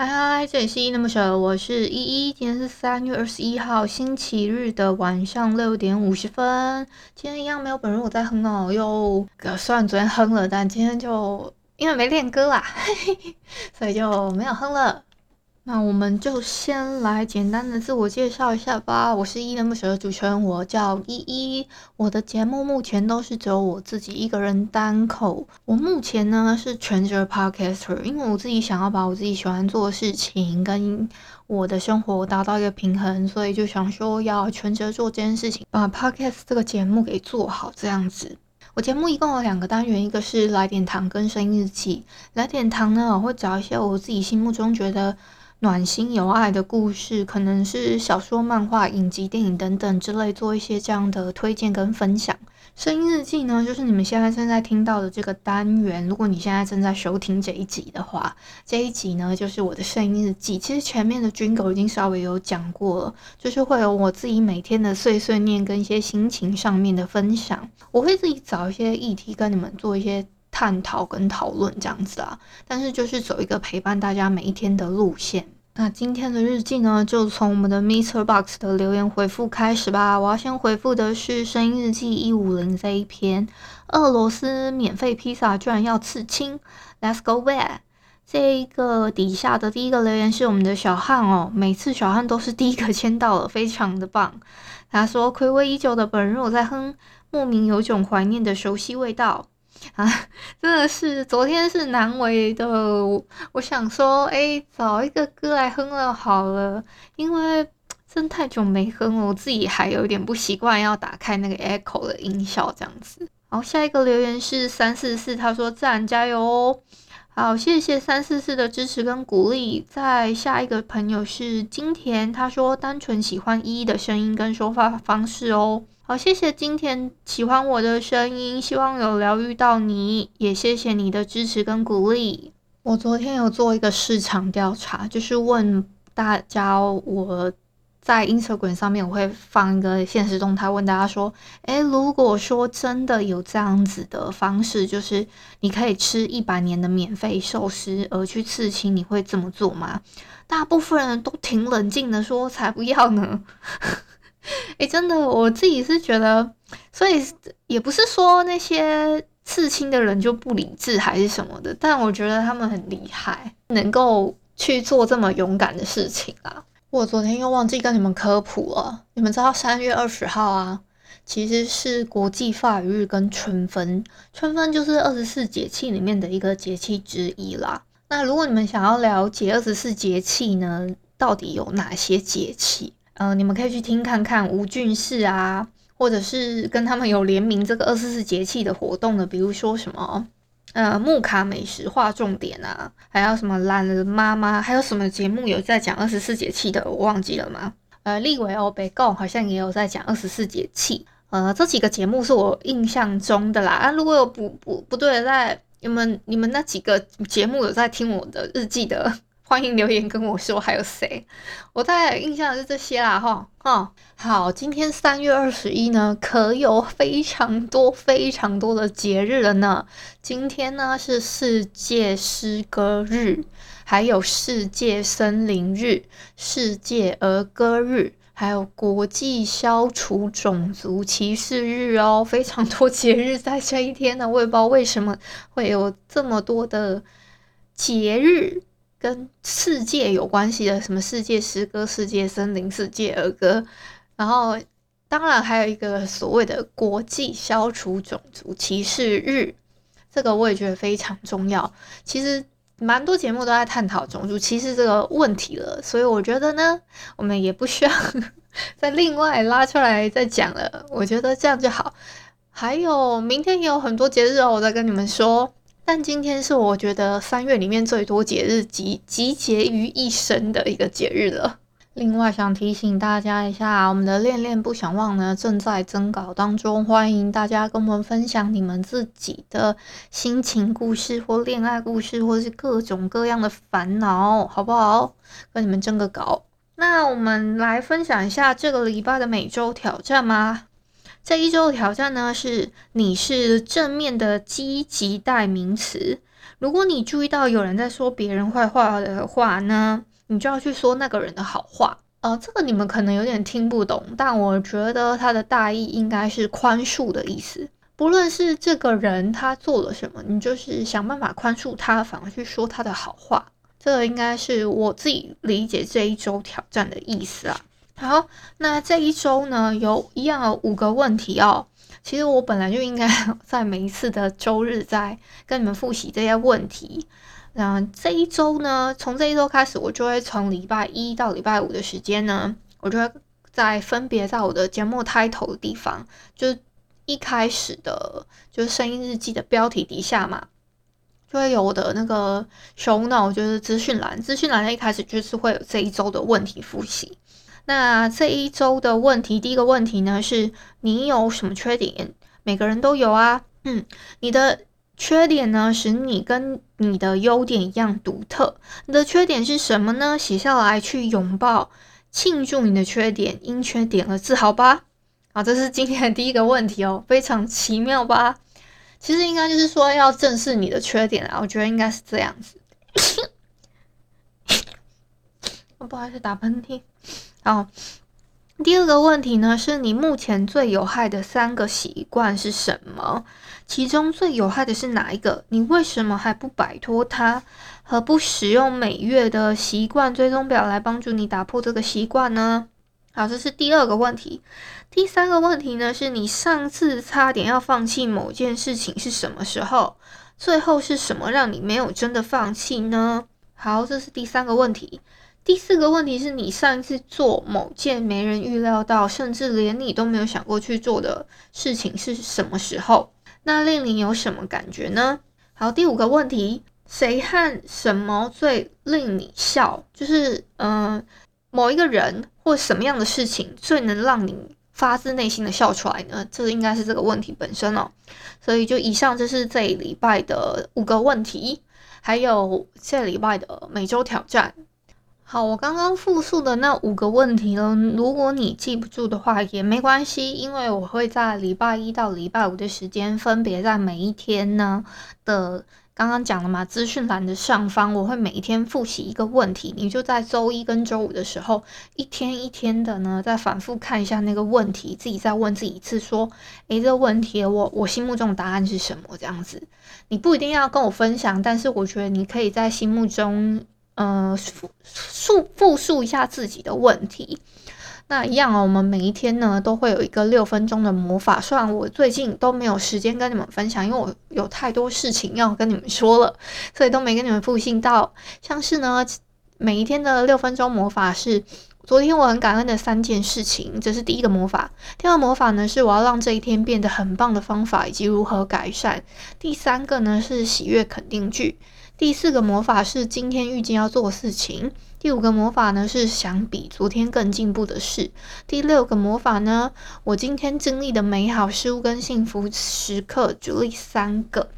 嗨嗨，这里是依依恋不舍，我是依依。今天是三月二十一号星期日的晚上六点五十分。今天一样没有本人我在哼哦，又虽然昨天哼了，但今天就因为没练歌啦，嘿嘿，所以就没有哼了。那我们就先来简单的自我介绍一下吧。我是依依恋不舍的主持人，我叫依依。我的节目目前都是只有我自己一个人单口。我目前呢是全职 podcaster，因为我自己想要把我自己喜欢做的事情跟我的生活达到一个平衡，所以就想说要全职做这件事情，把 podcast 这个节目给做好。这样子，我节目一共有两个单元，一个是来点糖跟声音日记。来点糖呢，我会找一些我自己心目中觉得。暖心有爱的故事，可能是小说、漫画、影集、电影等等之类，做一些这样的推荐跟分享。声音日记呢，就是你们现在正在听到的这个单元。如果你现在正在收听这一集的话，这一集呢就是我的声音日记。其实前面的军狗已经稍微有讲过了，就是会有我自己每天的碎碎念跟一些心情上面的分享。我会自己找一些议题跟你们做一些。探讨跟讨论这样子啊，但是就是走一个陪伴大家每一天的路线。那今天的日记呢，就从我们的 Mr. Box 的留言回复开始吧。我要先回复的是声音日记一五零这一篇，俄罗斯免费披萨居然要刺青，Let's go where？这一个底下的第一个留言是我们的小汉哦，每次小汉都是第一个签到了，非常的棒。他说暌违已久的本人我在哼，莫名有种怀念的熟悉味道。啊，真的是昨天是难为的，我想说，哎，找一个歌来哼了好了，因为真太久没哼了，我自己还有点不习惯要打开那个 echo 的音效这样子。好，下一个留言是三四四，他说自然加油哦，好，谢谢三四四的支持跟鼓励。再下一个朋友是金田，他说单纯喜欢依依的声音跟说话方式哦。好，谢谢今天喜欢我的声音，希望有疗愈到你，也谢谢你的支持跟鼓励。我昨天有做一个市场调查，就是问大家，我在 Instagram 上面我会放一个现实动态，问大家说，诶，如果说真的有这样子的方式，就是你可以吃一百年的免费寿司而去刺青，你会这么做吗？大部分人都挺冷静的说，才不要呢。诶，真的，我自己是觉得，所以也不是说那些刺青的人就不理智还是什么的，但我觉得他们很厉害，能够去做这么勇敢的事情啊！我昨天又忘记跟你们科普了，你们知道三月二十号啊，其实是国际法语日跟春分，春分就是二十四节气里面的一个节气之一啦。那如果你们想要了解二十四节气呢，到底有哪些节气？嗯、呃，你们可以去听看看吴俊士啊，或者是跟他们有联名这个二十四节气的活动的，比如说什么呃木卡美食划重点啊，还有什么懒人妈妈，还有什么节目有在讲二十四节气的，我忘记了吗？呃，立维欧北贡好像也有在讲二十四节气，呃，这几个节目是我印象中的啦。啊，如果有不不不对，在你们你们那几个节目有在听我的日记的。欢迎留言跟我说还有谁？我大概印象是这些啦，哈，哈，好，今天三月二十一呢，可有非常多非常多的节日了呢。今天呢是世界诗歌日，还有世界森林日、世界儿歌日，还有国际消除种族歧视日哦，非常多节日在这一天呢。我也不知道为什么会有这么多的节日。跟世界有关系的，什么世界诗歌、世界森林、世界儿歌，然后当然还有一个所谓的国际消除种族歧视日，这个我也觉得非常重要。其实蛮多节目都在探讨种族歧视这个问题了，所以我觉得呢，我们也不需要 再另外拉出来再讲了。我觉得这样就好。还有明天也有很多节日哦，我再跟你们说。但今天是我觉得三月里面最多节日集集结于一身的一个节日了。另外想提醒大家一下，我们的恋恋不想忘呢正在征稿当中，欢迎大家跟我们分享你们自己的心情故事或恋爱故事，或是各种各样的烦恼，好不好？跟你们征个稿。那我们来分享一下这个礼拜的每周挑战吗？这一周的挑战呢是你是正面的积极代名词。如果你注意到有人在说别人坏话的话呢，你就要去说那个人的好话，呃，这个你们可能有点听不懂，但我觉得它的大意应该是宽恕的意思。不论是这个人他做了什么，你就是想办法宽恕他，反而去说他的好话。这个应该是我自己理解这一周挑战的意思啊。好，那这一周呢，有一样有五个问题哦。其实我本来就应该在每一次的周日在跟你们复习这些问题。那这一周呢，从这一周开始，我就会从礼拜一到礼拜五的时间呢，我就会在分别在我的节目开头的地方，就一开始的，就是声音日记的标题底下嘛，就会有我的那个 show note，就是资讯栏，资讯栏的一开始就是会有这一周的问题复习。那这一周的问题，第一个问题呢，是你有什么缺点？每个人都有啊，嗯，你的。缺点呢，使你跟你的优点一样独特。你的缺点是什么呢？写下来，去拥抱、庆祝你的缺点，因缺点而自豪吧。好，这是今天的第一个问题哦，非常奇妙吧？其实应该就是说要正视你的缺点啊，我觉得应该是这样子。我不好意思，打喷嚏。好。第二个问题呢，是你目前最有害的三个习惯是什么？其中最有害的是哪一个？你为什么还不摆脱它？何不使用每月的习惯追踪表来帮助你打破这个习惯呢？好，这是第二个问题。第三个问题呢，是你上次差点要放弃某件事情是什么时候？最后是什么让你没有真的放弃呢？好，这是第三个问题。第四个问题是你上一次做某件没人预料到，甚至连你都没有想过去做的事情是什么时候？那令你有什么感觉呢？好，第五个问题，谁和什么最令你笑？就是嗯、某一个人或什么样的事情最能让你发自内心的笑出来呢？这应该是这个问题本身哦。所以就以上就是这礼拜的五个问题，还有这礼拜的每周挑战。好，我刚刚复述的那五个问题呢，如果你记不住的话也没关系，因为我会在礼拜一到礼拜五的时间，分别在每一天呢的刚刚讲了嘛，资讯栏的上方，我会每一天复习一个问题，你就在周一跟周五的时候，一天一天的呢，再反复看一下那个问题，自己再问自己一次，说，诶，这个问题我我心目中答案是什么？这样子，你不一定要跟我分享，但是我觉得你可以在心目中。呃，复述复述一下自己的问题。那一样哦，我们每一天呢都会有一个六分钟的魔法。虽然我最近都没有时间跟你们分享，因为我有太多事情要跟你们说了，所以都没跟你们复信到。像是呢，每一天的六分钟魔法是昨天我很感恩的三件事情，这是第一个魔法。第二个魔法呢是我要让这一天变得很棒的方法以及如何改善。第三个呢是喜悦肯定句。第四个魔法是今天预计要做的事情。第五个魔法呢是想比昨天更进步的事。第六个魔法呢，我今天经历的美好事物跟幸福时刻，举例三个。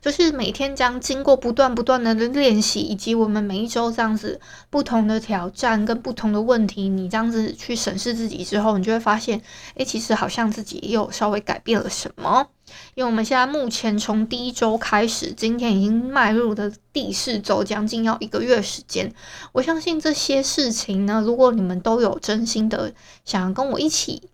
就是每天将经过不断不断的练习，以及我们每一周这样子不同的挑战跟不同的问题，你这样子去审视自己之后，你就会发现，诶，其实好像自己又稍微改变了什么。因为我们现在目前从第一周开始，今天已经迈入的第四周，将近要一个月时间。我相信这些事情呢，如果你们都有真心的想要跟我一起。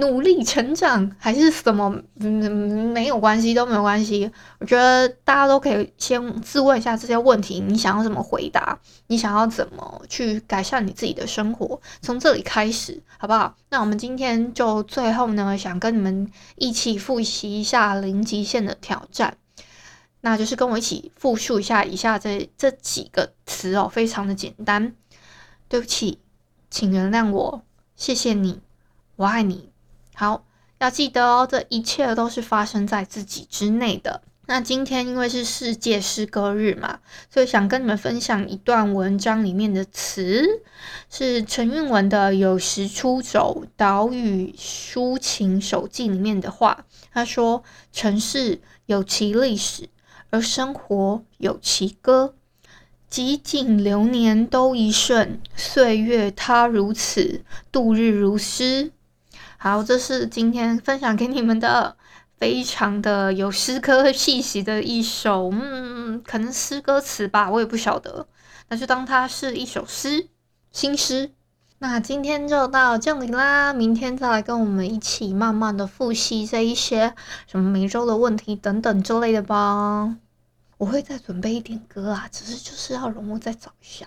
努力成长还是什么？嗯，没有关系，都没有关系。我觉得大家都可以先自问一下这些问题：你想要怎么回答？你想要怎么去改善你自己的生活？从这里开始，好不好？那我们今天就最后呢，想跟你们一起复习一下零极限的挑战，那就是跟我一起复述一下以下这这几个词哦，非常的简单。对不起，请原谅我，谢谢你，我爱你。好，要记得哦，这一切都是发生在自己之内的。那今天因为是世界诗歌日嘛，所以想跟你们分享一段文章里面的词，是陈韵文的《有时出走：岛屿抒情手记》里面的话。他说：“城市有其历史，而生活有其歌。几景流年都一瞬，岁月它如此，度日如诗。”好，这是今天分享给你们的。非常的有诗歌气息的一首，嗯，可能诗歌词吧，我也不晓得，那就当它是一首诗，新诗。那今天就到这里啦，明天再来跟我们一起慢慢的复习这一些什么每周的问题等等之类的吧。我会再准备一点歌啊，只是就是要容我再找一下。